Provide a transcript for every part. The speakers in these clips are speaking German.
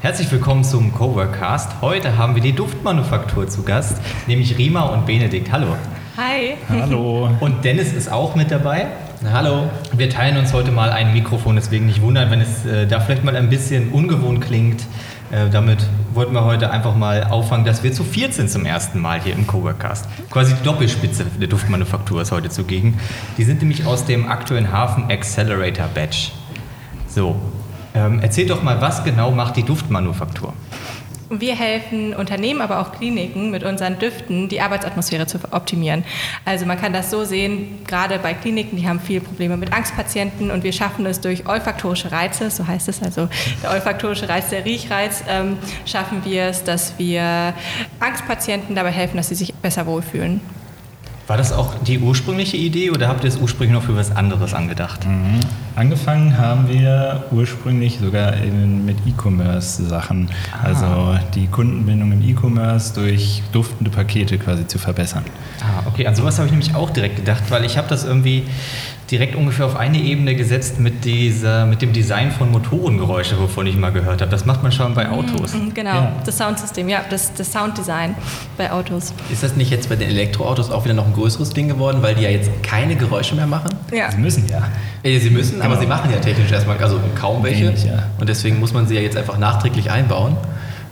Herzlich willkommen zum Coworkcast. Heute haben wir die Duftmanufaktur zu Gast, nämlich Rima und Benedikt. Hallo. Hi. Hallo. Und Dennis ist auch mit dabei. Hallo. Wir teilen uns heute mal ein Mikrofon, deswegen nicht wundern, wenn es äh, da vielleicht mal ein bisschen ungewohnt klingt. Äh, damit wollten wir heute einfach mal auffangen, dass wir zu viert sind zum ersten Mal hier im Coworkcast. Quasi die Doppelspitze der Duftmanufaktur ist heute zugegen. Die sind nämlich aus dem aktuellen Hafen Accelerator Batch. So, ähm, erzähl doch mal, was genau macht die Duftmanufaktur? Wir helfen Unternehmen, aber auch Kliniken mit unseren Düften die Arbeitsatmosphäre zu optimieren. Also man kann das so sehen, gerade bei Kliniken, die haben viele Probleme mit Angstpatienten und wir schaffen es durch olfaktorische Reize, so heißt es, also der olfaktorische Reiz, der Riechreiz, ähm, schaffen wir es, dass wir Angstpatienten dabei helfen, dass sie sich besser wohlfühlen. War das auch die ursprüngliche Idee oder habt ihr es ursprünglich noch für was anderes angedacht? Mhm. Angefangen haben wir ursprünglich sogar in, mit E-Commerce-Sachen, ah. also die Kundenbindung im E-Commerce durch duftende Pakete quasi zu verbessern. Ah, okay, an sowas habe ich nämlich auch direkt gedacht, weil ich habe das irgendwie direkt ungefähr auf eine Ebene gesetzt mit, dieser, mit dem Design von Motorengeräusche, wovon ich mal gehört habe. Das macht man schon bei mhm, Autos. Mhm, genau, ja. das Soundsystem, ja, das, das Sounddesign bei Autos. Ist das nicht jetzt bei den Elektroautos auch wieder noch ein größeres Ding geworden, weil die ja jetzt keine Geräusche mehr machen? Ja. Sie müssen ja. ja sie müssen, genau. aber sie machen ja technisch erstmal also kaum welche. Wenig, ja. Und deswegen muss man sie ja jetzt einfach nachträglich einbauen.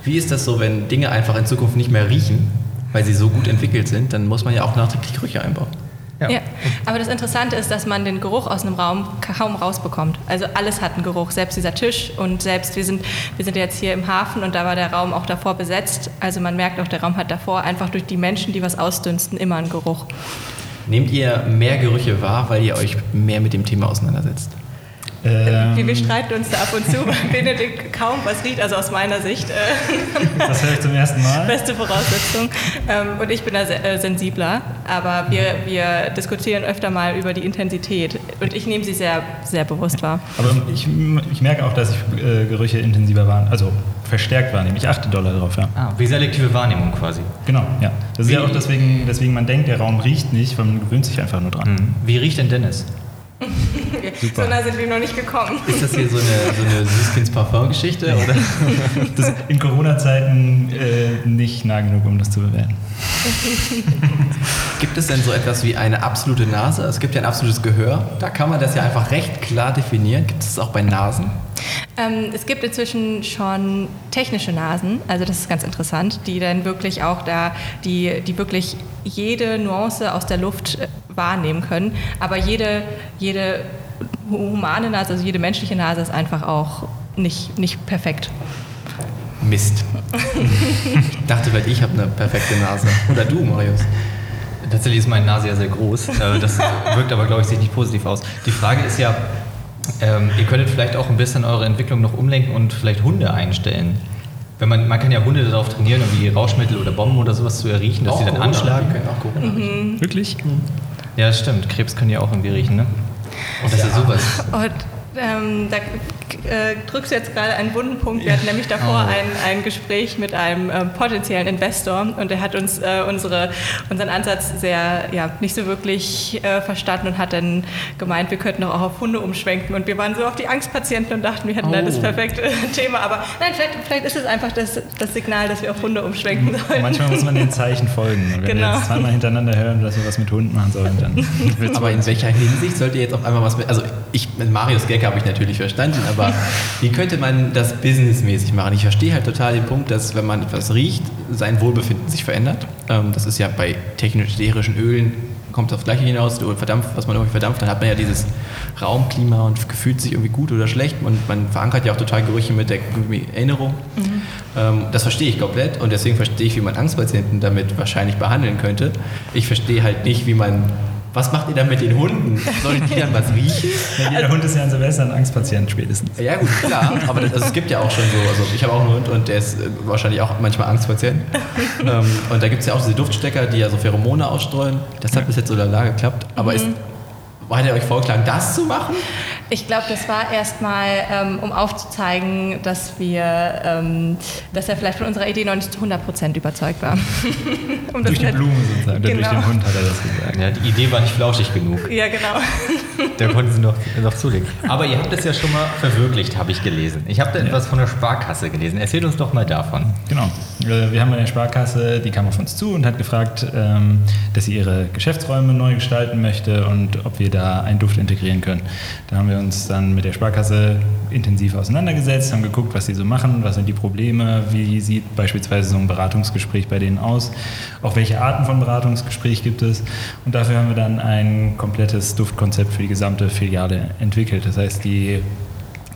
Wie ist das so, wenn Dinge einfach in Zukunft nicht mehr riechen, weil sie so gut entwickelt sind, dann muss man ja auch nachträglich Gerüche einbauen. Ja. ja. aber das Interessante ist, dass man den Geruch aus einem Raum kaum rausbekommt. Also alles hat einen Geruch, selbst dieser Tisch und selbst wir sind, wir sind jetzt hier im Hafen und da war der Raum auch davor besetzt. Also man merkt auch, der Raum hat davor einfach durch die Menschen, die was ausdünsten, immer einen Geruch. Nehmt ihr mehr Gerüche wahr, weil ihr euch mehr mit dem Thema auseinandersetzt? Ähm, wir, wir streiten uns da ab und zu, weil Benedikt kaum was riecht, also aus meiner Sicht. Äh, das höre ich zum ersten Mal. Beste Voraussetzung. Ähm, und ich bin da äh, sensibler, aber wir, wir diskutieren öfter mal über die Intensität und ich nehme sie sehr, sehr bewusst wahr. Aber ich, ich merke auch, dass ich äh, Gerüche intensiver wahrnehme, also verstärkt wahrnehme. Ich achte doller drauf, ja. Ah, wie selektive Wahrnehmung quasi. Genau, ja. Das wie, ist ja auch deswegen, deswegen man denkt, der Raum riecht nicht, weil man gewöhnt sich einfach nur dran. Mhm. Wie riecht denn Dennis? So nah sind wir noch nicht gekommen. Ist das hier so eine, so eine Süßkinds-Parfum-Geschichte? in Corona-Zeiten äh, nicht nah genug, um das zu bewerten. Gibt es denn so etwas wie eine absolute Nase? Es gibt ja ein absolutes Gehör. Da kann man das ja einfach recht klar definieren. Gibt es das auch bei Nasen? Ähm, es gibt inzwischen schon technische Nasen, also das ist ganz interessant, die dann wirklich auch da, die, die wirklich jede Nuance aus der Luft äh, wahrnehmen können. Aber jede, jede humane Nase, also jede menschliche Nase ist einfach auch nicht, nicht perfekt. Mist. ich dachte vielleicht, ich habe eine perfekte Nase. Oder du, Marius. Tatsächlich ist meine Nase ja sehr groß. Äh, das wirkt aber, glaube ich, sich nicht positiv aus. Die Frage ist ja, ähm, ihr könntet vielleicht auch ein bisschen eure Entwicklung noch umlenken und vielleicht Hunde einstellen. Wenn man, man kann ja Hunde darauf trainieren, irgendwie Rauschmittel oder Bomben oder sowas zu erriechen, dass sie dann anschlagen. Mhm. Wirklich? Ja, stimmt. Krebs können ja auch irgendwie riechen, ne? Und das ja. ist sowas. Und ähm, da äh, drückst du jetzt gerade einen wunden Punkt. Wir hatten nämlich davor oh. ein, ein Gespräch mit einem äh, potenziellen Investor und der hat uns äh, unsere, unseren Ansatz sehr, ja, nicht so wirklich äh, verstanden und hat dann gemeint, wir könnten auch auf Hunde umschwenken und wir waren so auf die Angstpatienten und dachten, wir hätten oh. da das oh. perfekte Thema. Aber nein, vielleicht, vielleicht ist es einfach das, das Signal, dass wir auf Hunde umschwenken sollen. Manchmal muss man den Zeichen folgen. wenn genau. wir jetzt zweimal hintereinander hören, dass wir was mit Hunden machen sollen, dann Aber in welcher Hinsicht sollt ihr jetzt auf einmal was mit, also ich, mit Marius Gag habe ich natürlich verstanden, aber wie könnte man das businessmäßig machen? Ich verstehe halt total den Punkt, dass wenn man etwas riecht, sein Wohlbefinden sich verändert. Ähm, das ist ja bei technisch-ätherischen Ölen kommt aufs Gleiche hinaus, verdampft, was man irgendwie verdampft, dann hat man ja dieses Raumklima und fühlt sich irgendwie gut oder schlecht und man verankert ja auch total Gerüche mit der Erinnerung. Mhm. Ähm, das verstehe ich komplett und deswegen verstehe ich, wie man Angstpatienten damit wahrscheinlich behandeln könnte. Ich verstehe halt nicht, wie man Was macht ihr dann mit den Hunden? Sollen die dann was riechen? Ja, jeder Hund ist ja an Silvester ein Angstpatient spätestens. Ja gut, klar, aber das, also es gibt ja auch schon so, also ich habe auch einen Hund und der ist äh, wahrscheinlich auch manchmal Angstpatient. ähm, und da gibt es ja auch diese Duftstecker, die ja so Pheromone ausstreuen. Das hat bis jetzt so lala geklappt. Aber ist, hat er euch vorgeschlagen, das zu machen? Ich glaube, das war erstmal, ähm, um aufzuzeigen, dass wir, ähm, dass er vielleicht von unserer Idee noch nicht zu 100% überzeugt war. um das Durch die nicht- Blume sozusagen, oder durch Genau. den Hund hat er das gesagt. Ja, die Idee war nicht flauschig genug. Ja, genau. Da konnten sie noch, noch zulegen. Aber ihr habt es ja schon mal verwirklicht, habe ich gelesen. Ich habe da etwas von der Sparkasse gelesen. Erzählt uns doch mal davon. Genau. Äh, Wir haben eine Sparkasse, die kam auf uns zu und hat gefragt, ähm, dass sie ihre Geschäftsräume neu gestalten möchte und ob wir da einen Duft integrieren können. Da haben wir uns dann mit der Sparkasse intensiv auseinandergesetzt, haben geguckt, was sie so machen, was sind die Probleme, wie sieht beispielsweise so ein Beratungsgespräch bei denen aus, auch welche Arten von Beratungsgespräch gibt es. Und dafür haben wir dann ein komplettes Duftkonzept für die gesamte Filiale entwickelt. Das heißt, die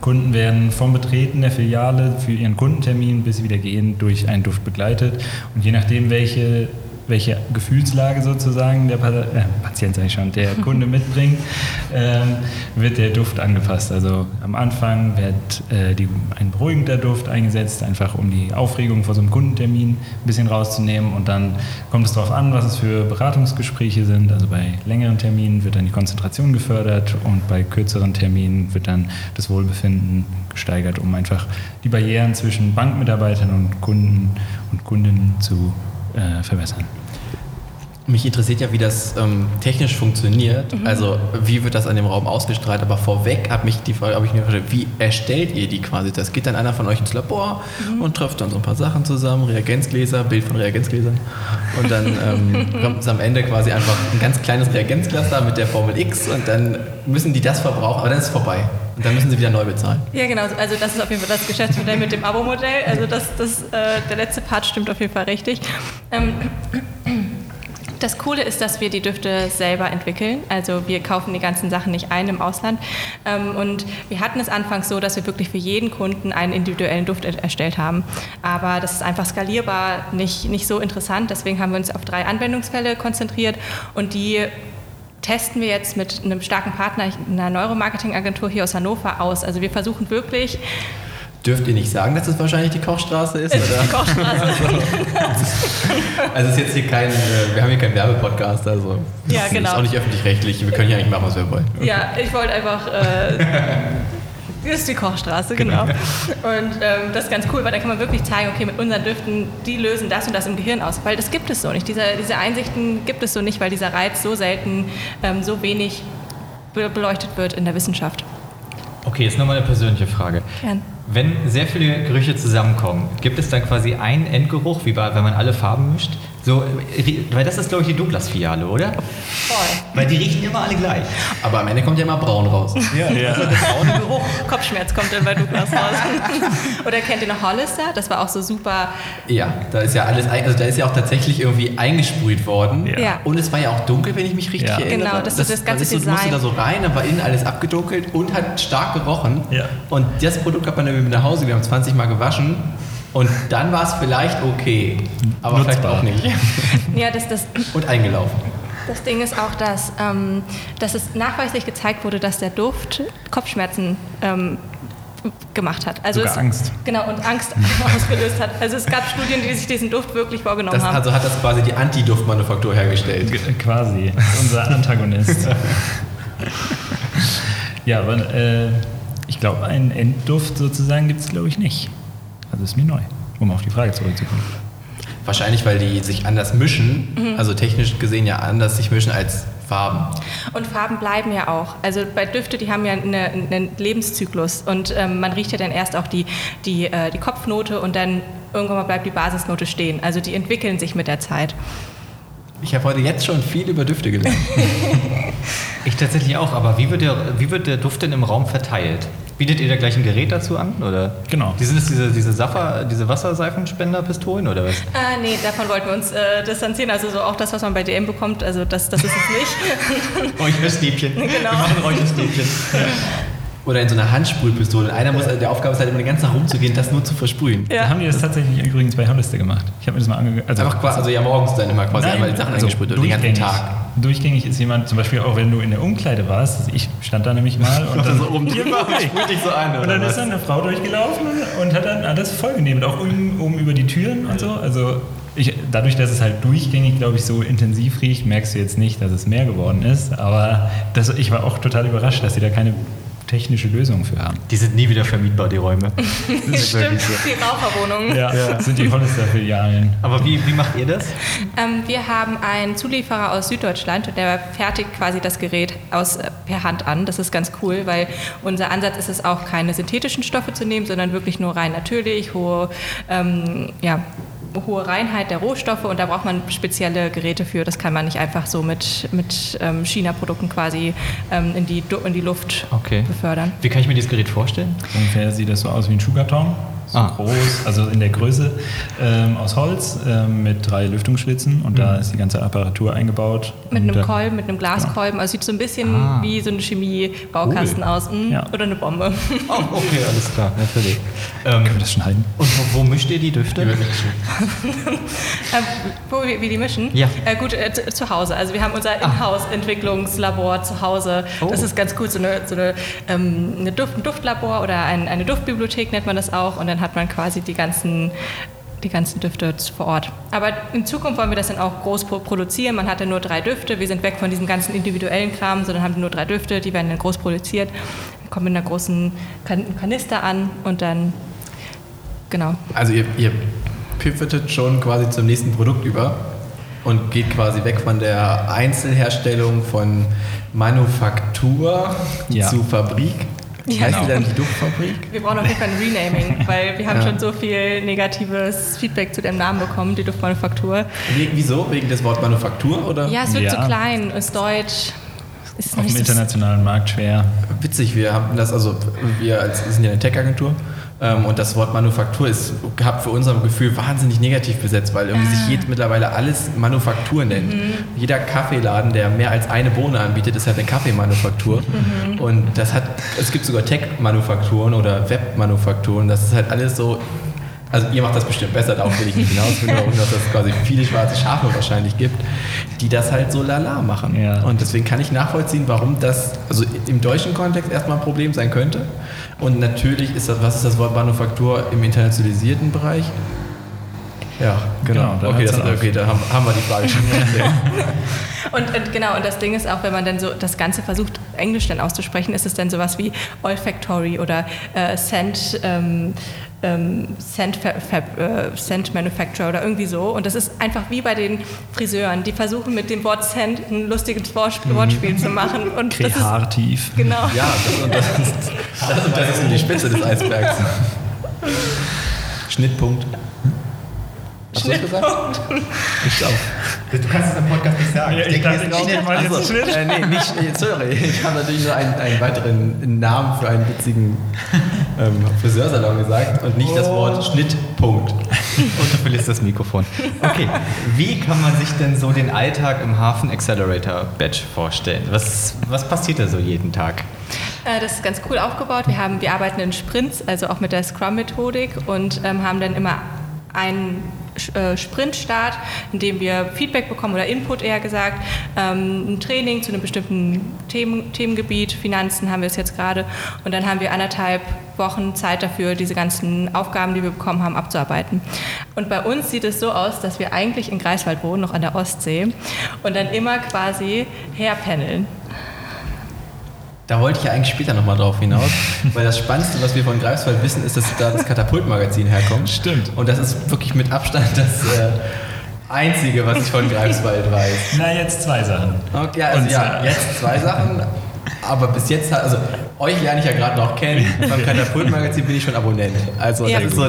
Kunden werden vom Betreten der Filiale für ihren Kundentermin bis sie wieder gehen durch einen Duft begleitet. Und je nachdem, welche, welche Gefühlslage sozusagen der Pa- äh, Patient, sag ich schon, der Kunde mitbringt, ähm, wird der Duft angepasst. Also am Anfang wird äh, die, ein beruhigender Duft eingesetzt, einfach um die Aufregung vor so einem Kundentermin ein bisschen rauszunehmen. Und dann kommt es darauf an, was es für Beratungsgespräche sind. Also bei längeren Terminen wird dann die Konzentration gefördert und bei kürzeren Terminen wird dann das Wohlbefinden gesteigert, um einfach die Barrieren zwischen Bankmitarbeitern und Kunden und Kundinnen zu äh, verbessern. Mich interessiert ja, wie das ähm, technisch funktioniert. Also wie wird das an dem Raum ausgestrahlt? Aber vorweg habe mich die Frage, habe ich mir gefragt, wie erstellt ihr die quasi? Das geht dann einer von euch ins Labor und trifft dann so ein paar Sachen zusammen, Reagenzgläser, Bild von Reagenzgläsern. Und dann ähm, kommt es am Ende quasi einfach ein ganz kleines Reagenzglas da mit der Formel X und dann müssen die das verbrauchen, aber dann ist es vorbei. Und dann müssen sie wieder neu bezahlen. Ja, genau. Also das ist auf jeden Fall das Geschäftsmodell mit dem Abo-Modell. Also das, das, äh, der letzte Part stimmt auf jeden Fall richtig. Ähm, das Coole ist, dass wir die Düfte selber entwickeln. Also wir kaufen die ganzen Sachen nicht ein im Ausland. Ähm, und wir hatten es anfangs so, dass wir wirklich für jeden Kunden einen individuellen Duft er- erstellt haben. Aber das ist einfach skalierbar nicht, nicht so interessant. Deswegen haben wir uns auf drei Anwendungsfälle konzentriert und die testen wir jetzt mit einem starken Partner, einer Neuromarketing-Agentur hier aus Hannover aus. Also wir versuchen wirklich, Dürft ihr nicht sagen, dass es wahrscheinlich die Kochstraße ist? ist die Oder? Kochstraße. Also es ist jetzt hier kein, äh, wir haben hier keinen Werbepodcast, also Ja, genau. ist auch nicht öffentlich-rechtlich. Wir können hier eigentlich machen, was wir wollen. Ja, ich wollte einfach. Äh, das ist die Kochstraße, genau. Und ähm, das ist ganz cool, weil da kann man wirklich zeigen, okay, mit unseren Düften, die lösen das und das im Gehirn aus. Weil das gibt es so nicht. Diese, diese Einsichten gibt es so nicht, weil dieser Reiz so selten, ähm, so wenig be beleuchtet wird in der Wissenschaft. Okay, jetzt nochmal eine persönliche Frage. Gern. Wenn sehr viele Gerüche zusammenkommen, gibt es dann quasi einen Endgeruch, wie bei, wenn man alle Farben mischt? So, äh, weil das ist, glaube ich, die Douglas-Filiale, oder? Voll. Weil die riechen immer alle gleich. Aber am Ende kommt ja immer braun raus. Ja, ja. Braune Geruch. Kopfschmerz kommt dann bei Douglas raus. Oder kennt ihr noch Hollister? Das war auch so super. Ja, da ist ja alles, also da ist ja auch tatsächlich irgendwie eingesprüht worden. Ja. Ja. Und es war ja auch dunkel, wenn ich mich richtig Ja. erinnere. Genau, das ist das ganze man ist so, du musste Design. da so rein, dann war innen alles abgedunkelt und hat stark gerochen. Ja. Und das Produkt hat man dann mit nach Hause, wir haben 20 Mal gewaschen. Und dann war es vielleicht okay, aber vielleicht Nutzbar. auch nicht. Ja, das, das, Und eingelaufen. Das Ding ist auch, dass, ähm, dass es nachweislich gezeigt wurde, dass der Duft Kopfschmerzen ähm, gemacht hat. Also Sogar es, Angst. Genau, und Angst ausgelöst hat. Also es gab Studien, die sich diesen Duft wirklich vorgenommen Das, haben. also hat das quasi die Anti-Duftmanufaktur hergestellt. G- Quasi, unser Antagonist. ja, aber äh, ich glaube, einen Endduft sozusagen gibt es, glaube ich, nicht. Also ist mir neu, um auf die Frage zurückzukommen. Wahrscheinlich, weil die sich anders mischen, Mhm. also technisch gesehen ja anders sich mischen als Farben. Und Farben bleiben ja auch. Also bei Düfte, die haben ja eine, einen Lebenszyklus und ähm, man riecht ja dann erst auch die, die, äh, die Kopfnote und dann irgendwann mal bleibt die Basisnote stehen. Also die entwickeln sich mit der Zeit. Ich habe heute jetzt schon viel über Düfte gelernt. Ich tatsächlich auch, aber wie wird, der, wie wird der Duft denn im Raum verteilt? Bietet ihr da gleich ein Gerät dazu an? Oder? Genau. Die sind es diese, diese, Saffer, diese Wasserseifenspenderpistolen oder was? Äh, nee, davon wollten wir uns äh, distanzieren. Also so auch das, was man bei DM bekommt, also das, das ist es nicht. Räucherstäbchen. Genau. Wir machen Räucherstäbchen. Oder in so einer Handsprühpistole. Einer muss, der Aufgabe ist halt immer den ganzen Tag rumzugehen, das nur zu versprühen. Ja. Da haben die das tatsächlich übrigens bei Hollister gemacht. Ich habe mir das mal angeguckt. Also, Einfach quasi, also ja morgens dann immer quasi Nein, einmal die Sachen also eingesprüht oder den ganzen durchgängig. Tag. Durchgängig ist jemand, zum Beispiel auch wenn du in der Umkleide warst, also ich stand da nämlich mal und dann, so oben drüber und sprüht dich so ein, und oder dann was? ist dann eine Frau durchgelaufen und hat dann alles vollgenommen, auch oben, oben über die Türen und so. Also ich, dadurch, dass es halt durchgängig, glaube ich, so intensiv riecht, merkst du jetzt nicht, dass es mehr geworden ist. Aber das, ich war auch total überrascht, dass sie da keine technische Lösung für haben. Die sind nie wieder vermietbar, die Räume. Das Stimmt, so. die Raucherwohnung. Ja, das sind die Hollister-Filialen. Aber wie, wie macht ihr das? Ähm, wir haben einen Zulieferer aus Süddeutschland und der fertigt quasi das Gerät aus, äh, per Hand an. Das ist ganz cool, weil unser Ansatz ist es auch, keine synthetischen Stoffe zu nehmen, sondern wirklich nur rein natürlich, hohe, ähm, ja, hohe Reinheit der Rohstoffe und da braucht man spezielle Geräte für. Das kann man nicht einfach so mit, mit ähm, China-Produkten quasi ähm, in, die, in die Luft Okay. befördern. Wie kann ich mir dieses Gerät vorstellen? Ungefähr sieht das so aus wie ein Schuhkarton. So Ah. groß, also in der Größe ähm, aus Holz ähm, mit drei Lüftungsschlitzen und da ist die ganze Apparatur eingebaut. Mit einem da- Kolben, mit einem Glaskolben. Also sieht so ein bisschen Ah. wie so ein Chemie-Baukasten Cool. aus. Mm, Ja. Oder eine Bombe. Oh, okay, alles klar, natürlich. Ähm, Können wir das schneiden? und wo, wo mischt ihr die Düfte? Ähm, wo wir, wir die mischen? Ja. Äh, gut, äh, zu, zu Hause. Also wir haben unser Inhouse-Entwicklungslabor zu Hause. Oh. Das ist ganz gut, so eine, so eine, ähm, eine Duft, ein Duftlabor oder ein, eine Duftbibliothek nennt man das auch. Und dann hat man quasi die ganzen die ganzen Düfte vor Ort. Aber in Zukunft wollen wir das dann auch groß pro- produzieren. Man hat dann nur drei Düfte. Wir sind weg von diesem ganzen individuellen Kram, sondern haben nur drei Düfte. Die werden dann groß produziert, kommen in einer großen kan Kanister an und dann, genau. Also ihr, ihr pivotet schon quasi zum nächsten Produkt über und geht quasi weg von der Einzelherstellung von Manufaktur Ja. zu Fabrik. Ja, heißt die genau. dann die Duftfabrik? Wir brauchen auf jeden Fall ein Renaming, weil wir haben Ja. schon so viel negatives Feedback zu dem Namen bekommen, die Duftmanufaktur. Wie, wieso? Wegen des Wort Manufaktur oder? Ja, es wirkt Ja. zu klein, ist deutsch. Ist Auf dem internationalen Markt schwer. Witzig, wir haben das, also wir als, wir sind ja eine Tech-Agentur und das Wort Manufaktur ist hat für unser Gefühl wahnsinnig negativ besetzt, weil irgendwie sich jed, mittlerweile alles Manufaktur nennt. Jeder Kaffeeladen, der mehr als eine Bohne anbietet, ist halt eine Kaffeemanufaktur. Und das hat, es gibt sogar Tech-Manufakturen oder Web-Manufakturen, das ist halt alles so also ihr macht das bestimmt besser, darauf will ich nicht hinaus, nur, dass es quasi viele schwarze Schafe wahrscheinlich gibt, die das halt so lala machen. Ja. Und deswegen kann ich nachvollziehen, warum das also im deutschen Kontext erstmal ein Problem sein könnte. Und natürlich ist das, was ist das Wort Manufaktur im internationalisierten Bereich? Ja, genau. Genau, okay, das, okay, da haben, haben wir die Frage schon. Und, und genau, und das Ding ist auch, wenn man dann so das Ganze versucht, Englisch dann auszusprechen, ist es dann sowas wie Olfactory oder äh, Scent, ähm, ähm, Scent, Fa Fab, äh, Scent Manufacturer oder irgendwie so. Und das ist einfach wie bei den Friseuren, die versuchen mit dem Wort Scent ein lustiges Wort- Wortspiel zu machen. Und das ist, Kreativ. genau. Ja, das, und das, ist, das, und das ist nur die Spitze des Eisbergs. Schnittpunkt. Hast du das gesagt? Ich auch. Du kannst es im Podcast nicht sagen. Ja, ich dachte, ich nehme mal jetzt Also, Schnitt. äh, nee, nicht, sorry, ich habe natürlich nur einen, einen weiteren Namen für einen witzigen ähm, Friseursalon gesagt und nicht das Wort Schnittpunkt. Und du verlierst das Mikrofon. Okay, wie kann man sich denn so den Alltag im Hafen Accelerator Badge vorstellen? Was, was passiert da so jeden Tag? Äh, Das ist ganz cool aufgebaut. Wir, haben, wir arbeiten in Sprints, also auch mit der Scrum-Methodik und ähm, haben dann immer einen Sprintstart, in dem wir Feedback bekommen oder Input eher gesagt, ähm, ein Training zu einem bestimmten Themen, Themengebiet, Finanzen haben wir es jetzt gerade und dann haben wir anderthalb Wochen Zeit dafür, diese ganzen Aufgaben, die wir bekommen haben, abzuarbeiten. Und bei uns sieht es so aus, dass wir eigentlich in Greifswald wohnen, noch an der Ostsee und dann immer quasi herpendeln. Da wollte ich ja eigentlich später nochmal drauf hinaus, weil das Spannendste, was wir von Greifswald wissen, ist, dass da das Katapult-Magazin herkommt. Stimmt. Und das ist wirklich mit Abstand das äh, Einzige, was ich von Greifswald weiß. Na, jetzt zwei Sachen. Okay, ja, also Und, ja, jetzt zwei Sachen, aber bis jetzt, hat- also euch lerne ich ja gerade noch kennen. Beim Katapult-Magazin bin ich schon Abonnent. Also Ja. das ist so,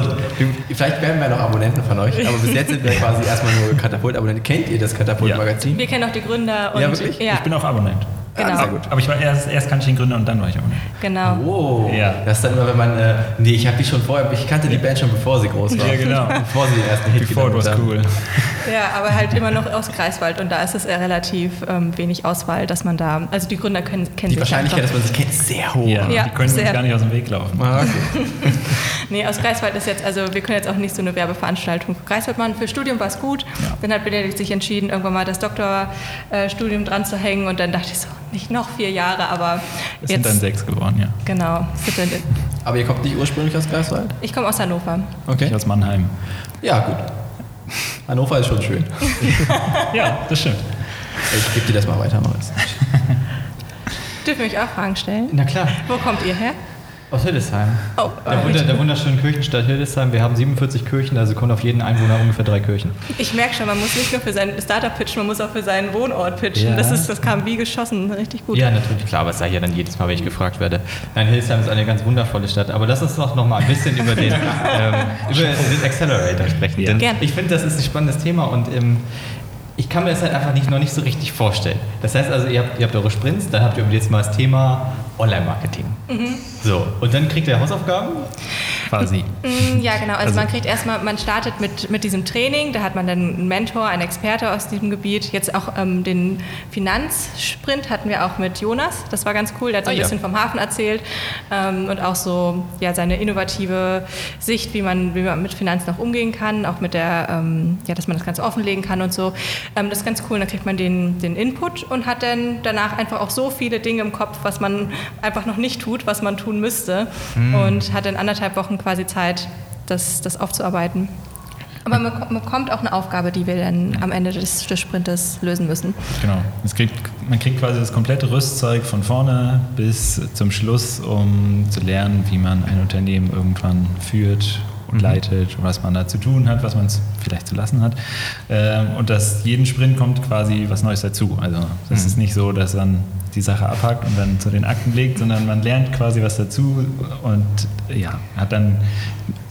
vielleicht werden wir noch Abonnenten von euch, aber bis jetzt sind wir quasi erstmal nur Katapult-Abonnenten. Kennt ihr das Katapult-Magazin? Wir kennen auch die Gründer und Ja, wirklich? Ja. Ich bin auch Abonnent. Genau. Sehr gut. Aber ich war erst, erst kannte ich den Gründer und dann war ich auch nicht. Genau. Oh, Ja. das ist dann immer, wenn man, äh, nee, ich habe die schon vorher, ich kannte die Band schon bevor sie groß war. Ja, genau. Bevor sie den ersten Hit Before it was haben. cool. Ja, aber halt immer noch aus Greifswald und da ist es eher relativ ähm, wenig Auswahl, dass man da, also die Gründer können, kennen Die sich Wahrscheinlichkeit, dass einfach. man sich kennt, ist sehr hoch. Ja, Ja, die können uns sehr. gar nicht aus dem Weg laufen. Ah, okay. Nee, aus Greifswald ist jetzt, also wir können jetzt auch nicht so eine Werbeveranstaltung für Greifswald machen. Für Studium war es gut. Ja. Dann hat Benedikt sich entschieden, irgendwann mal das Doktorstudium dran zu hängen und dann dachte ich so, nicht noch vier Jahre, aber Es sind dann sechs geworden, ja. genau. Aber ihr kommt nicht ursprünglich aus Greifswald? Ich komme aus Hannover. Okay. Ich aus Mannheim. Ja, gut. Hannover ist schon schön. Ja, das stimmt. Ich gebe dir das mal weiter, Maurice. Dürfen wir euch auch Fragen stellen? Na klar, Wo kommt ihr her? Aus Hildesheim. Oh, Der, wunder, der wunderschönen Kirchenstadt Hildesheim. Wir haben 47 Kirchen, also kommen auf jeden Einwohner ungefähr drei Kirchen. Ich merke schon, man muss nicht nur für seinen Startup pitchen, man muss auch für seinen Wohnort pitchen. Ja. Das, ist, das kam wie geschossen, richtig gut. Ja, natürlich, klar, aber es sei ja dann jedes Mal, wenn ich gefragt werde. Nein, Hildesheim ist eine ganz wundervolle Stadt, aber lass uns doch noch mal ein bisschen über den, ähm, über den Accelerator sprechen. Ja. Denn Gern. ich finde, das ist ein spannendes Thema und ähm, ich kann mir das halt einfach nicht, noch nicht so richtig vorstellen. Das heißt also, ihr habt, ihr habt eure Sprints, dann habt ihr jetzt mal das Thema Online-Marketing. So, und dann kriegt ihr Hausaufgaben. Quasi. Mm, Ja, genau. Also, Also- man kriegt erstmal, man startet mit, mit diesem Training, da hat man dann einen Mentor, einen Experte aus diesem Gebiet. Jetzt auch ähm, den Finanzsprint hatten wir auch mit Jonas. Das war ganz cool. Der hat so Ah, ein ja. bisschen vom Hafen erzählt ähm, und auch so ja, seine innovative Sicht, wie man, wie man mit Finanzen auch umgehen kann, auch mit der, ähm, ja, dass man das Ganze offenlegen kann und so. Ähm, das ist ganz cool. Da kriegt man den, den Input und hat dann danach einfach auch so viele Dinge im Kopf, was man einfach noch nicht tut, was man tun müsste. Und hat dann anderthalb Wochen quasi Zeit, das, das aufzuarbeiten. Aber man ko- man bekommt auch eine Aufgabe, die wir dann am Ende des, des Sprintes lösen müssen. Genau. Kriegt, man kriegt quasi das komplette Rüstzeug von vorne bis zum Schluss, um zu lernen, wie man ein Unternehmen irgendwann führt und leitet, was man da zu tun hat, was man vielleicht zu lassen hat. Ähm, und dass jeden Sprint kommt quasi was Neues dazu. Also das ist nicht so, dass man die Sache abhakt und dann zu den Akten legt, sondern man lernt quasi was dazu und ja, hat dann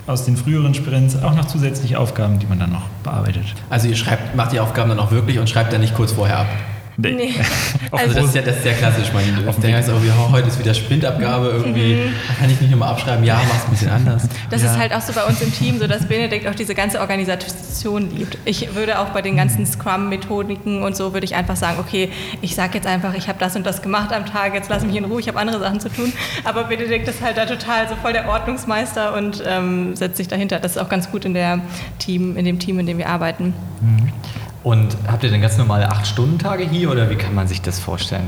aus den früheren Sprints auch noch zusätzliche Aufgaben, die man dann noch bearbeitet. Also ihr schreibt, macht die Aufgaben dann auch wirklich und schreibt dann nicht kurz vorher ab. Nee. Also das ist ja, das ist ja klassisch. Man der heißt auch, oh, heute ist wieder Sprintabgabe irgendwie. Kann ich nicht nochmal abschreiben? Ja, mach's ein bisschen anders. Das ja. ist halt auch so bei uns im Team, so dass Benedikt auch diese ganze Organisation liebt. Ich würde auch bei den ganzen Scrum-Methodiken und so würde ich einfach sagen, okay, ich sage jetzt einfach, ich habe das und das gemacht am Tag, jetzt lass mich in Ruhe, ich habe andere Sachen zu tun. Aber Benedikt ist halt da total so voll der Ordnungsmeister und ähm, setzt sich dahinter. Das ist auch ganz gut in der Team, in dem Team, in dem wir arbeiten. Und habt ihr denn ganz normale 8-Stunden-Tage hier oder wie kann man sich das vorstellen?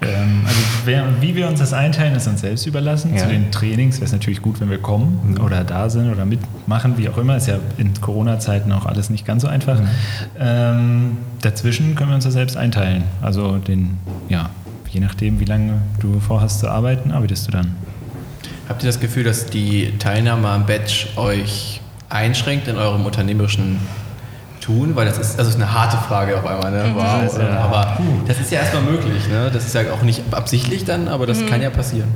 Ähm, also wer, wie wir uns das einteilen, ist uns selbst überlassen. Ja. Zu den Trainings wäre es natürlich gut, wenn wir kommen oder da sind oder mitmachen, wie auch immer. Ist ja in Corona-Zeiten auch alles nicht ganz so einfach. Ähm, dazwischen können wir uns das selbst einteilen. Also den, ja, je nachdem, wie lange du vorhast zu arbeiten, arbeitest du dann. Habt ihr das Gefühl, dass die Teilnahme am Badge euch einschränkt in eurem unternehmerischen Tun? Weil das ist, also ist eine harte Frage auf einmal, ne? Wow. Das ist ja- aber das ist ja erstmal möglich, ne? Das ist ja auch nicht absichtlich dann, aber das kann ja passieren.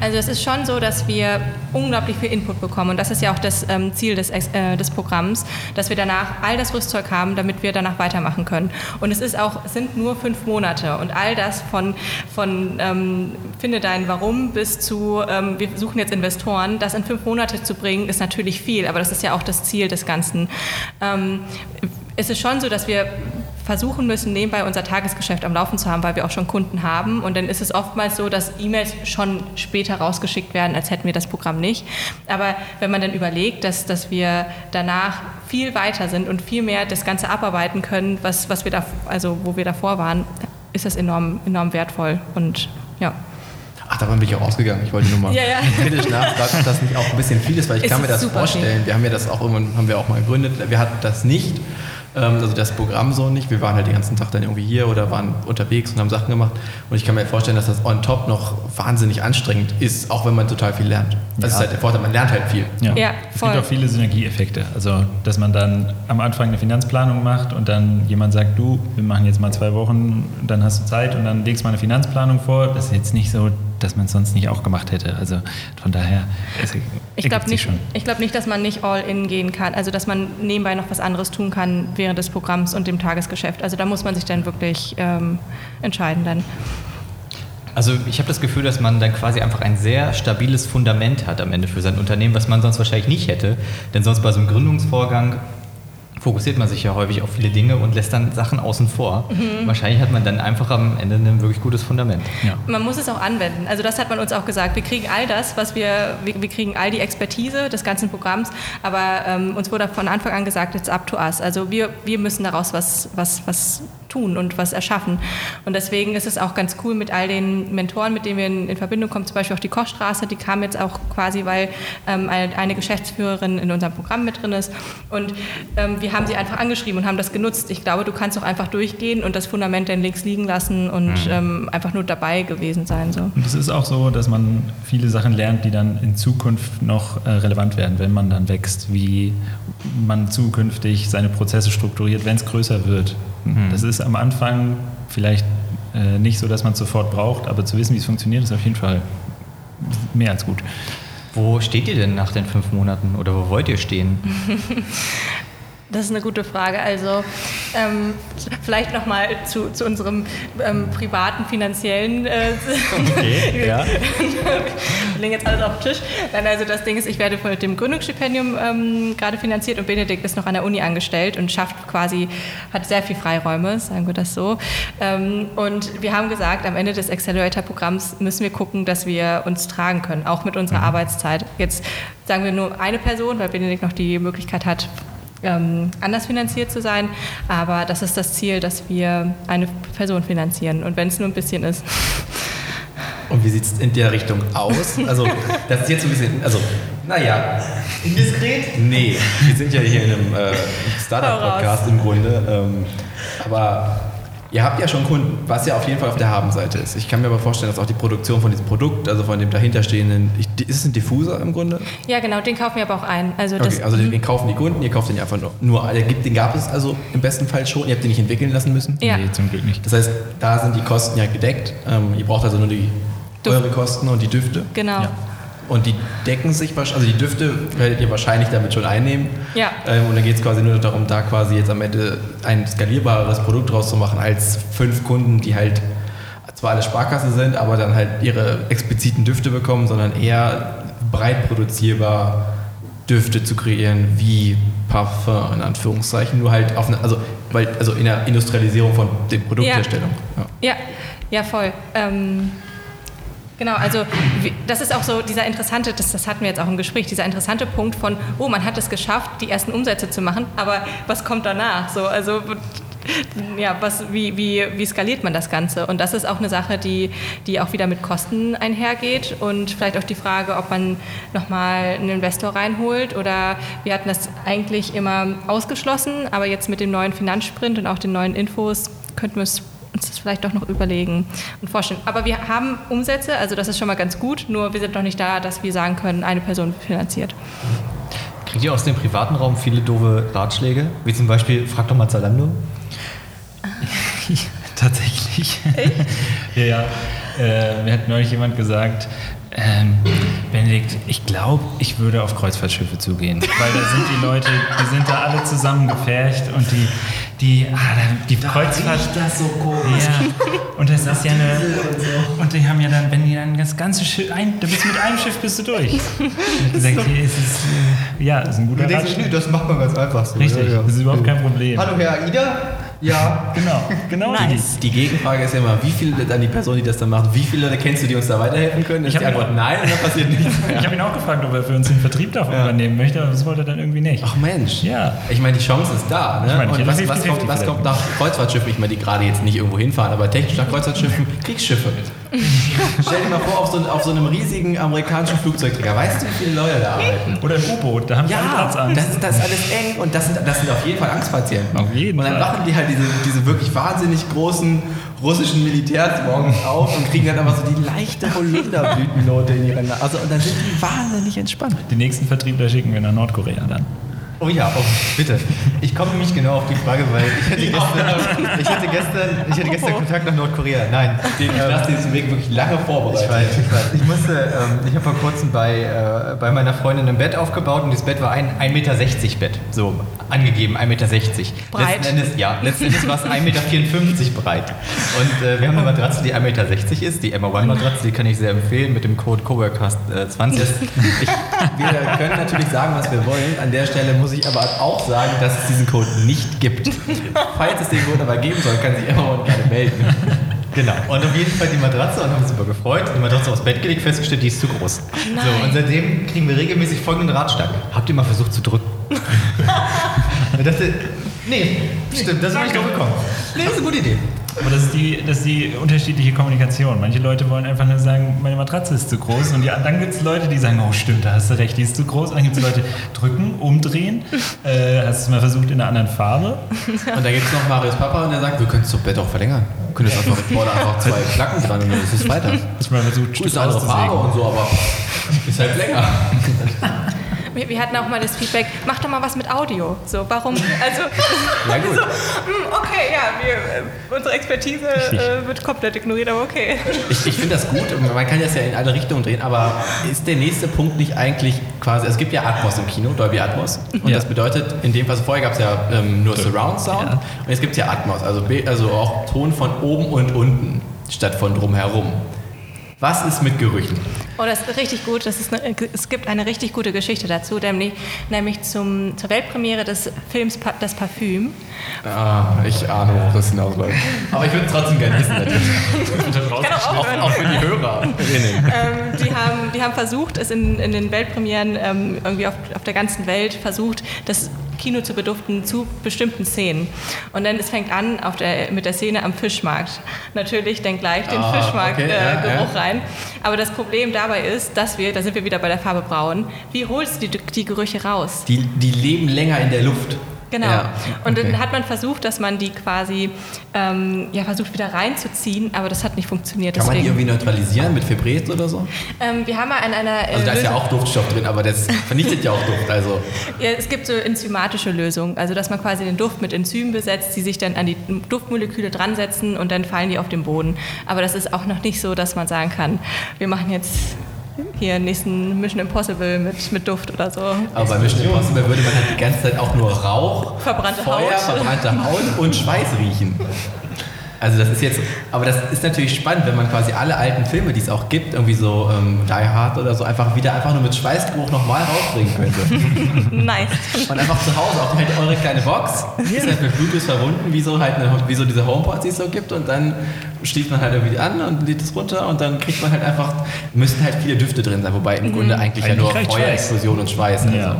Also es ist schon so, dass wir unglaublich viel Input bekommen und das ist ja auch das ähm, Ziel des, äh, des Programms, dass wir danach all das Rüstzeug haben, damit wir danach weitermachen können. Und es ist auch, es sind nur fünf Monate und all das von, von ähm, finde dein Warum bis zu ähm, wir suchen jetzt Investoren, das in fünf Monate zu bringen, ist natürlich viel, aber das ist ja auch das Ziel des Ganzen. Ähm, es ist schon so, dass wir versuchen müssen, nebenbei unser Tagesgeschäft am Laufen zu haben, weil wir auch schon Kunden haben. Und dann ist es oftmals so, dass E-Mails schon später rausgeschickt werden, als hätten wir das Programm nicht. Aber wenn man dann überlegt, dass, dass wir danach viel weiter sind und viel mehr das Ganze abarbeiten können, was, was wir da, also wo wir davor waren, ist das enorm, enorm wertvoll. Und ja. Ach, davon bin ich auch ausgegangen. Ich wollte nur mal Ja, ja. kritisch nachfragen, ob das nicht auch ein bisschen viel ist, weil ich Ist kann mir das vorstellen. Wir haben ja das auch irgendwann, haben wir auch mal gegründet. Wir hatten das nicht, also das Programm so nicht. Wir waren halt den ganzen Tag dann irgendwie hier oder waren unterwegs und haben Sachen gemacht. Und ich kann mir vorstellen, dass das on top noch wahnsinnig anstrengend ist, auch wenn man total viel lernt. Das Ja. ist halt der Vorteil, man lernt halt viel. Ja, Ja, es gibt auch viele Synergieeffekte. Also, dass man dann am Anfang eine Finanzplanung macht und dann jemand sagt, du, wir machen jetzt mal zwei Wochen, dann hast du Zeit und dann legst du mal eine Finanzplanung vor. Das ist jetzt nicht so, dass man es sonst nicht auch gemacht hätte. Also von daher, es Ich glaube nicht, schon. ich nicht, dass man nicht all in gehen kann, also dass man nebenbei noch was anderes tun kann während des Programms und dem Tagesgeschäft. Also da muss man sich dann wirklich ähm, entscheiden dann. Also ich habe das Gefühl, dass man dann quasi einfach ein sehr stabiles Fundament hat am Ende für sein Unternehmen, was man sonst wahrscheinlich nicht hätte. Denn sonst bei so einem Gründungsvorgang fokussiert man sich ja häufig auf viele Dinge und lässt dann Sachen außen vor. Mhm. Wahrscheinlich hat man dann einfach am Ende ein wirklich gutes Fundament. Ja. Man muss es auch anwenden. Also das hat man uns auch gesagt. Wir kriegen all das, was wir, wir, wir kriegen all die Expertise des ganzen Programms, aber ähm, uns wurde von Anfang an gesagt, it's up to us. Also wir, wir müssen daraus was, was, was tun und was erschaffen. Und deswegen ist es auch ganz cool mit all den Mentoren, mit denen wir in, in Verbindung kommen, zum Beispiel auch die Kochstraße, die kam jetzt auch quasi, weil ähm, eine, eine Geschäftsführerin in unserem Programm mit drin ist. Und ähm, wir haben sie einfach angeschrieben und haben das genutzt. Ich glaube, du kannst auch einfach durchgehen und das Fundament dann links liegen lassen und ähm, einfach nur dabei gewesen sein. So. Und es ist auch so, dass man viele Sachen lernt, die dann in Zukunft noch äh, relevant werden, wenn man dann wächst, wie man zukünftig seine Prozesse strukturiert, wenn es größer wird. Das ist am Anfang vielleicht äh, nicht so, dass man es sofort braucht, aber zu wissen, wie es funktioniert, ist auf jeden Fall mehr als gut. Wo steht ihr denn nach den fünf Monaten oder wo wollt ihr stehen? Das ist eine gute Frage. Also ähm, vielleicht nochmal zu, zu unserem ähm, privaten finanziellen. Äh, Okay, ja. wir legen jetzt alles auf den Tisch. Nein, also das Ding ist, ich werde mit dem Gründungsstipendium ähm, gerade finanziert und Benedikt ist noch an der Uni angestellt und schafft quasi, hat sehr viel Freiräume, sagen wir das so. Ähm, und wir haben gesagt, am Ende des Accelerator-Programms müssen wir gucken, dass wir uns tragen können, auch mit unserer Arbeitszeit. Jetzt sagen wir nur eine Person, weil Benedikt noch die Möglichkeit hat, ähm, anders finanziert zu sein. Aber das ist das Ziel, dass wir eine Person finanzieren. Und wenn es nur ein bisschen ist. Und wie sieht es in der Richtung aus? Also, das ist jetzt so ein bisschen, also, naja. Indiskret? Nee, wir sind ja hier in einem äh, Startup-Podcast im Grunde. Ähm, aber ihr habt ja schon Kunden, was ja auf jeden Fall auf der Habenseite ist. Ich kann mir aber vorstellen, dass auch die Produktion von diesem Produkt, also von dem dahinterstehenden, ist es ein Diffuser im Grunde? Ja, genau, den kaufen wir aber auch ein. Also das, Okay, also den, den kaufen die Kunden, ihr kauft den einfach nur. nur der gibt- den gab es also im besten Fall schon, ihr habt den nicht entwickeln lassen müssen? Ja. Nee, zum Glück nicht. Das heißt, da sind die Kosten ja gedeckt. Ähm, ihr braucht also nur die Duft. eure Kosten und die Düfte. Genau. Ja. Und die decken sich wahrscheinlich, also die Düfte werdet ihr wahrscheinlich damit schon einnehmen. Ja. Ähm, und dann geht es quasi nur darum, da quasi jetzt am Ende ein skalierbares Produkt draus zu machen, als fünf Kunden, die halt zwar alle Sparkasse sind, aber dann halt ihre expliziten Düfte bekommen, sondern eher breit produzierbar Düfte zu kreieren, wie Parfum in Anführungszeichen, nur halt auf eine, also, weil, also in der Industrialisierung von der Produktherstellung. Ja. Ja, ja, voll. Ähm, genau, also das ist auch so dieser interessante, das, das hatten wir jetzt auch im Gespräch, dieser interessante Punkt von, oh, man hat es geschafft, die ersten Umsätze zu machen, aber was kommt danach? So, also ja, was, wie, wie, wie skaliert man das Ganze? Und das ist auch eine Sache, die, die auch wieder mit Kosten einhergeht und vielleicht auch die Frage, ob man nochmal einen Investor reinholt oder wir hatten das eigentlich immer ausgeschlossen, aber jetzt mit dem neuen Finanzsprint und auch den neuen Infos könnten wir es uns das vielleicht doch noch überlegen und vorstellen. Aber wir haben Umsätze, also das ist schon mal ganz gut, nur wir sind noch nicht da, dass wir sagen können, eine Person finanziert. Kriegt ihr aus dem privaten Raum viele doofe Ratschläge? Wie zum Beispiel, frag doch mal Zalando. Tatsächlich. ja, ja. Äh, mir hat neulich jemand gesagt, ähm, Benedikt, ich glaube, ich würde auf Kreuzfahrtschiffe zugehen, weil da sind die Leute, die sind da alle zusammengepfercht und die, die, ah, da- die Kreuzfahrt. das so komisch. Ja, und das ist ja eine. Und die haben ja dann, wenn die dann das ganze Schiff, ein, da bist du mit einem Schiff bist du durch. Und gesagt, hier ist es, äh, ja, ist ein guter Ratschlag. das macht man ganz einfach so. Richtig, das ist überhaupt kein Problem. Herr Aida? Ja. Genau, genau. Nice. Die Gegenfrage ist ja immer, wie viele dann die Person, die das dann macht, wie viele Leute kennst du, die uns da weiterhelfen können? Ist Ich die Antwort nein und dann passiert nichts Ich mehr. habe ihn auch gefragt, ob er für uns den Vertrieb davon übernehmen möchte, aber das wollte er dann irgendwie nicht. Ach Mensch. Ja. Ich meine, die Chance ist da. Ne? Ich meine, ich und was, was, 50-50 kommt, was kommt nach Kreuzfahrtschiffen? Ich meine, die gerade jetzt nicht irgendwo hinfahren, aber technisch nach Kreuzfahrtschiffen Kriegsschiffe mit. Stell dir mal vor, auf so, auf so einem riesigen amerikanischen Flugzeugträger. Weißt du, wie viele Leute da arbeiten? Oder im U-Boot, da haben wir alle Ja, Platzangst. das, ist- das ist alles eng und das sind, das sind auf jeden Fall Angstpatienten. Auf jeden und dann Fall. wachen die halt diese, diese wirklich wahnsinnig großen russischen Militärs morgens auf und kriegen dann aber so die leichte Holunderblütennote in ihre Nase. Also, und dann sind die wahnsinnig entspannt. Den nächsten Vertriebler schicken wir nach Nordkorea dann. Oh ja, oh, bitte. Ich komme nämlich genau auf die Frage, weil ich hatte gestern, ich hatte gestern, ich hatte gestern Kontakt nach Nordkorea. Nein, Den, ich lasse diesen Weg wirklich lange vorbereitet. ich weiß, ich weiß. Ich musste, ähm, ich habe vor kurzem bei, äh, bei meiner Freundin ein Bett aufgebaut und das Bett war ein 1,60 Meter Bett. So angegeben, 1,60 Meter. Breit. Letzten Endes, ja, letzten Endes war es 1,54 Meter breit. Und äh, wir haben eine Matratze, die 1,60 Meter ist, die Emma One Matratze, die kann ich sehr empfehlen mit dem Code Coworkcast äh, 20. Ich, wir können natürlich sagen, was wir wollen. An der Stelle muss ich aber auch sagen, dass es diesen Code nicht gibt. Falls es den Code aber geben soll, kann sich immer gerne melden. Genau. Und auf jeden Fall die Matratze und haben uns super gefreut. Die Matratze aufs Bett gelegt, festgestellt, die ist zu groß. nein. So, und seitdem kriegen wir regelmäßig folgenden Ratschlag. Habt ihr mal versucht zu drücken? ich dachte, nee, stimmt, das ist nicht drauf gekommen. Nee, das ist eine gute Idee. Aber das ist, die, das ist die unterschiedliche Kommunikation. Manche Leute wollen einfach nur sagen, meine Matratze ist zu groß. Und ja, dann gibt es Leute, die sagen, oh stimmt, da hast du recht, die ist zu groß. Und dann gibt es Leute, drücken, umdrehen. Äh, hast du es mal versucht in einer anderen Farbe? Und dann gibt es noch Marius Papa und der sagt, wir können das Bett auch verlängern. Du könntest einfach vorne einfach zwei Platten dran und dann ist es weiter. Hast du mal versucht, Gut, Stück ist eine andere Farbe und so, aber ist halt länger. Wir, wir hatten auch mal das Feedback, mach doch mal was mit Audio. So, warum? Also, Ja gut. so, unsere Expertise äh, wird komplett ignoriert, aber okay. Ich, ich finde das gut, und man kann das ja in alle Richtungen drehen, aber ist der nächste Punkt nicht eigentlich quasi, es gibt ja Atmos im Kino, Dolby Atmos, und Ja. das bedeutet, in dem Fall, also vorher gab es ja ähm, nur Surround Sound, und jetzt gibt es ja Atmos, also, also auch Ton von oben und unten statt von drumherum. Was ist mit Gerüchen? Oh, das ist richtig gut. Das ist eine, es gibt eine richtig gute Geschichte dazu, nämlich, nämlich zum, zur Weltpremiere des Films Pa- Das Parfüm. Ah, ich ahne, worauf das hinausläuft. Aber ich würde trotzdem gerne wissen, natürlich. Kann auch Auch, auch für die Hörerinnen. ähm, die, haben, die haben versucht, es in, in den Weltpremieren ähm, irgendwie auf, auf der ganzen Welt versucht, das Kino zu beduften zu bestimmten Szenen. Und dann es fängt an auf der, mit der Szene am Fischmarkt. Natürlich dann gleich den Ah, Fischmarkt-Geruch okay, ja, äh, ja. Geruch rein. Aber das Problem dabei ist, dass wir, da sind wir wieder bei der Farbe Braun, wie holst du die, die Gerüche raus? Die, die leben länger in der Luft. Genau. Ja, Und okay. dann hat man versucht, dass man die quasi ähm, ja, versucht wieder reinzuziehen, aber das hat nicht funktioniert. Kann man die Deswegen, irgendwie neutralisieren mit Febreze oder so? ähm, wir haben mal an einer äh, Also da ist ja auch Duftstoff drin, aber das vernichtet ja auch Duft. Also Ja, es gibt so enzymatische Lösungen, also dass man quasi den Duft mit Enzymen besetzt, die sich dann an die Duftmoleküle dran setzen und dann fallen die auf den Boden. Aber das ist auch noch nicht so, dass man sagen kann, wir machen jetzt hier nächsten Mission Impossible mit, mit Duft oder so. Aber bei Mission Impossible würde man halt die ganze Zeit auch nur Rauch, Verbrannte Feuer, Haut. verbrannte Haut und Schweiß riechen. Also das ist jetzt, aber das ist natürlich spannend, wenn man quasi alle alten Filme, die es auch gibt, irgendwie so ähm, Die Hard oder so, einfach wieder einfach nur mit Schweißgeruch nochmal rausbringen könnte. Nice. Und einfach zu Hause auch halt eure kleine Box, ist halt mit Bluetooth verbunden, wie so halt eine, wie so diese HomePods, die es so gibt und dann schließt man halt irgendwie an und lädt es runter und dann kriegt man halt einfach, müssten halt viele Düfte drin sein, wobei im Grunde eigentlich, ja Eigentlich nur reicht Feuerexplosion und Schweiß. Also.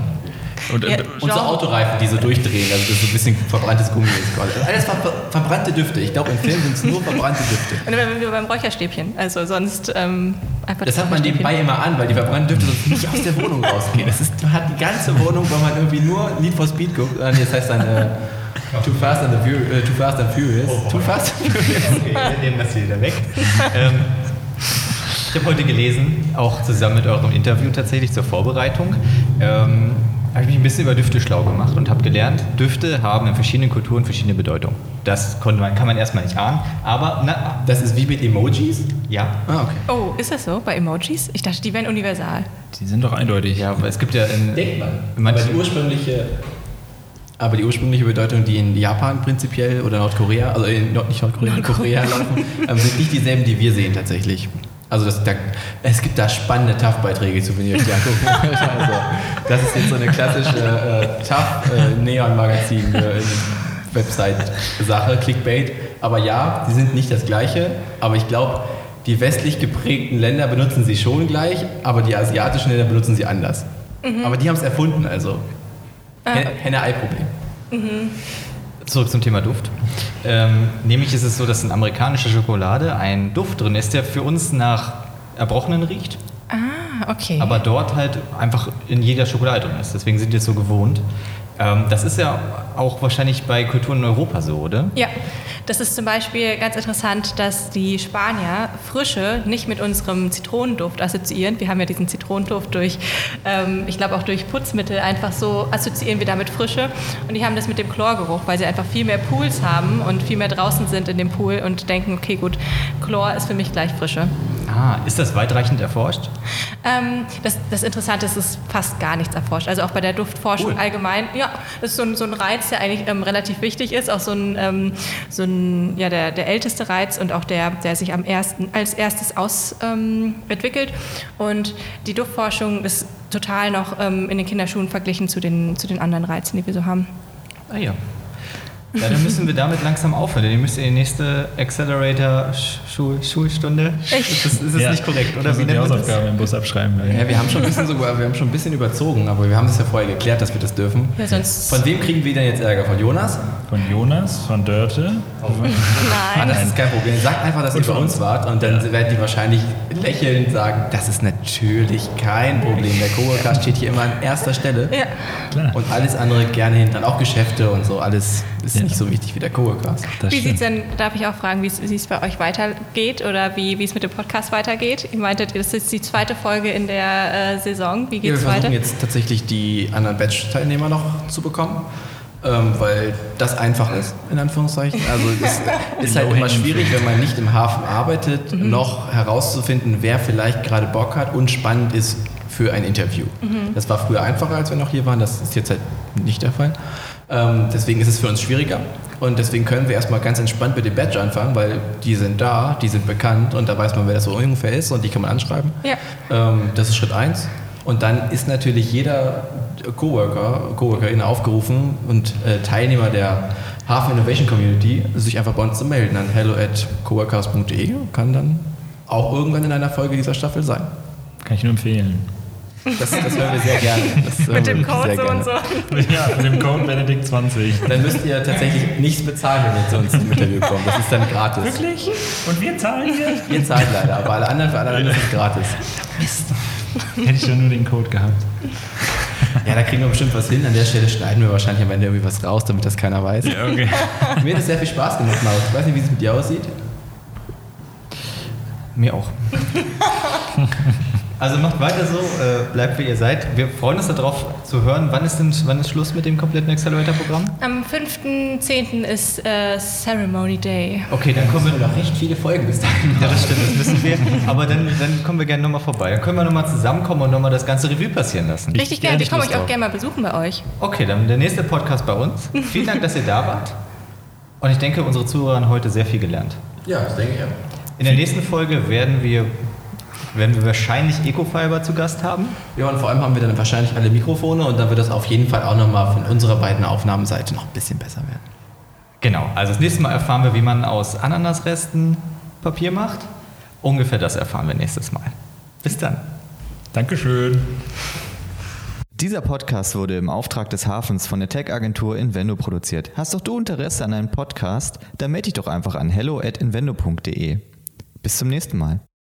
Und, Ja. und, Und so Autoreifen, die so durchdrehen, also das ist so ein bisschen verbranntes Gummi ist quasi. Also alles ver verbrannte Düfte. Ich glaube, im Film sind es nur verbrannte Düfte. Und wir beim Räucherstäbchen, also sonst ähm, einfach Das hat man nebenbei immer an, weil die verbrannten Düfte sonst nicht aus der Wohnung rausgehen. Das ist, man hat die ganze Wohnung, weil man irgendwie nur Need for Speed guckt. Ah, nee, das heißt dann äh, Too Fast and the Furious. Äh, Too Fast and Furious. Too Fast and Furious. Okay, wir nehmen das hier wieder weg. ähm, ich habe heute gelesen, auch zusammen mit eurem Interview tatsächlich zur Vorbereitung, ähm, habe ich mich ein bisschen über Düfte schlau gemacht und habe gelernt, Düfte haben in verschiedenen Kulturen verschiedene Bedeutungen. Das konnte man, kann man erstmal nicht ahnen, aber na, Das ist wie mit Emojis. ja. Ah, okay. Oh, ist das so bei Emojis? Ich dachte, die wären universal. die sind doch eindeutig. Ja, aber es gibt ja in, Denkt man. in Aber die ursprüngliche, aber die ursprüngliche Bedeutung, die in Japan prinzipiell oder Nordkorea, also in Nord, nicht Nordkorea, in Korea laufen, ähm, sind nicht dieselben, die wir sehen tatsächlich. Also das, da, es gibt da spannende TAF-Beiträge zu, wenn ihr euch die angucken wollt. Also, das ist jetzt so eine klassische äh, TAF-Neon-Magazin. Äh, Website-Sache, Clickbait. Aber ja, sie sind nicht das gleiche. Aber ich glaube, die westlich geprägten Länder benutzen sie schon gleich, aber die asiatischen Länder benutzen sie anders. Aber die haben es erfunden, also. Hen- Henne-Ei-Problem. Zurück zum Thema Duft. Ähm, nämlich ist es so, dass in amerikanischer Schokolade ein Duft drin ist, der für uns nach Erbrochenen riecht. Ah, okay. aber dort halt einfach in jeder Schokolade drin ist. Deswegen sind die es so gewohnt. Ähm, das ist ja auch wahrscheinlich bei Kulturen in Europa so, oder? Ja, das ist zum Beispiel ganz interessant, dass die Spanier Frische nicht mit unserem Zitronenduft assoziieren. Wir haben ja diesen Zitronenduft durch, ähm, ich glaube auch durch Putzmittel einfach so assoziieren wir damit Frische. Und die haben das mit dem Chlorgeruch, weil sie einfach viel mehr Pools haben und viel mehr draußen sind in dem Pool und denken, okay gut, Chlor ist für mich gleich Frische. Ah, ist das weitreichend erforscht? Ähm, das, das Interessante ist, es ist fast gar nichts erforscht. Also auch bei der Duftforschung Cool. allgemein. Ja, das ist so ein, so ein Reiz, der eigentlich ähm, relativ wichtig ist. Auch so ein, ähm, so ein ja, der, der älteste Reiz und auch der, der sich am ersten, als erstes aus ähm. Und die Duftforschung ist total noch ähm, in den Kinderschuhen verglichen zu den, zu den anderen Reizen, die wir so haben. Ah ja. Ja, dann müssen wir damit langsam aufhören, denn ihr müsst in die nächste Accelerator-Schulstunde. Echt? Das ist es Ja. nicht korrekt, oder? Wie die? Hausaufgaben im Bus abschreiben. Ja, wir haben schon ein bisschen sogar, wir haben schon ein bisschen überzogen, aber wir haben das ja vorher geklärt, dass wir das dürfen. Ja, sonst- Von wem kriegen wir denn jetzt Ärger? Von Jonas? Von Jonas, von Dörte. Ah, Nein. das ist kein Problem. Sagt einfach, dass ihr bei uns wart und dann werden die wahrscheinlich lächelnd sagen, das ist natürlich kein Problem. Der Coworker steht hier immer an erster Stelle. Ja. Klar. Und alles andere gerne hinten, auch Geschäfte und so, alles ist Ja. nicht so wichtig wie der. Das Wie sieht es stimmt. denn, darf ich auch fragen, wie es wie es bei euch weitergeht oder wie, wie es mit dem Podcast weitergeht? Ihr meintet, das ist die zweite Folge in der äh, Saison. Wie Ja, geht wir es versuchen weiter? jetzt tatsächlich die anderen Batch-Teilnehmer noch zu bekommen. Ähm, weil das einfach ist, in Anführungszeichen. Also es ist halt immer schwierig, wenn man nicht im Hafen arbeitet, noch herauszufinden, wer vielleicht gerade Bock hat und spannend ist für ein Interview. Das war früher einfacher, als wir noch hier waren. Das ist jetzt halt nicht der Fall. Ähm, deswegen ist es für uns schwieriger. Und deswegen können wir erstmal ganz entspannt mit dem Badge anfangen, weil die sind da, die sind bekannt und da weiß man, wer das so ungefähr ist und die kann man anschreiben. Ja. Ähm, das ist Schritt eins. Und dann ist natürlich jeder Coworker, Coworkerin aufgerufen und äh, Teilnehmer der Hafen Innovation Community, sich einfach bei uns zu melden an hello at coworkers.de. Kann dann auch irgendwann in einer Folge dieser Staffel sein. Kann ich nur empfehlen. Das, das hören wir sehr gerne. Das Mit dem Code so und so. Ja, mit dem Code Benedikt 20. Dann müsst ihr tatsächlich nichts bezahlen, wenn ihr zu uns zum Interview kommt. Das ist dann gratis. Wirklich? Und wir zahlen hier? Ihr zahlt leider, aber alle anderen, für alle anderen ist es gratis. Hätte ich schon nur den Code gehabt. Ja, da kriegen wir bestimmt was hin. An der Stelle schneiden wir wahrscheinlich am Ende irgendwie was raus, damit das keiner weiß. Ja, okay. Mir hat es sehr viel Spaß gemacht, Maus. Ich weiß nicht, wie es mit dir aussieht. Mir auch. Also macht weiter so, äh, bleibt wie ihr seid. Wir freuen uns darauf zu hören. Wann ist denn wann ist Schluss mit dem kompletten Accelerator-Programm? Am 5.10. ist äh, Ceremony Day. Okay, dann kommen wir noch recht viele Folgen bis dahin. Ja, das stimmt, das wissen wir. Aber dann, dann kommen wir gerne nochmal vorbei. Dann können wir nochmal zusammenkommen und nochmal das ganze Revue passieren lassen. Richtig gerne. Wir Richtig kommen Lust euch auch gerne mal besuchen bei euch. Okay, dann der nächste Podcast bei uns. Vielen Dank, dass ihr da wart. Und ich denke, unsere Zuhörer haben heute sehr viel gelernt. Ja, das denke ich ja. In der nächsten Folge werden wir, werden wir wahrscheinlich Ecofiber zu Gast haben. Ja, und vor allem haben wir dann wahrscheinlich alle Mikrofone und dann wird das auf jeden Fall auch nochmal von unserer beiden Aufnahmenseite noch ein bisschen besser werden. Genau, also das nächste Mal erfahren wir, wie man aus Ananasresten Papier macht. Ungefähr das erfahren wir nächstes Mal. Bis dann. Dankeschön. Dieser Podcast wurde im Auftrag des Hafens von der Tech-Agentur Invendo produziert. Hast doch du Interesse an einem Podcast? Dann melde dich doch einfach an hello at invendo.de. Bis zum nächsten Mal.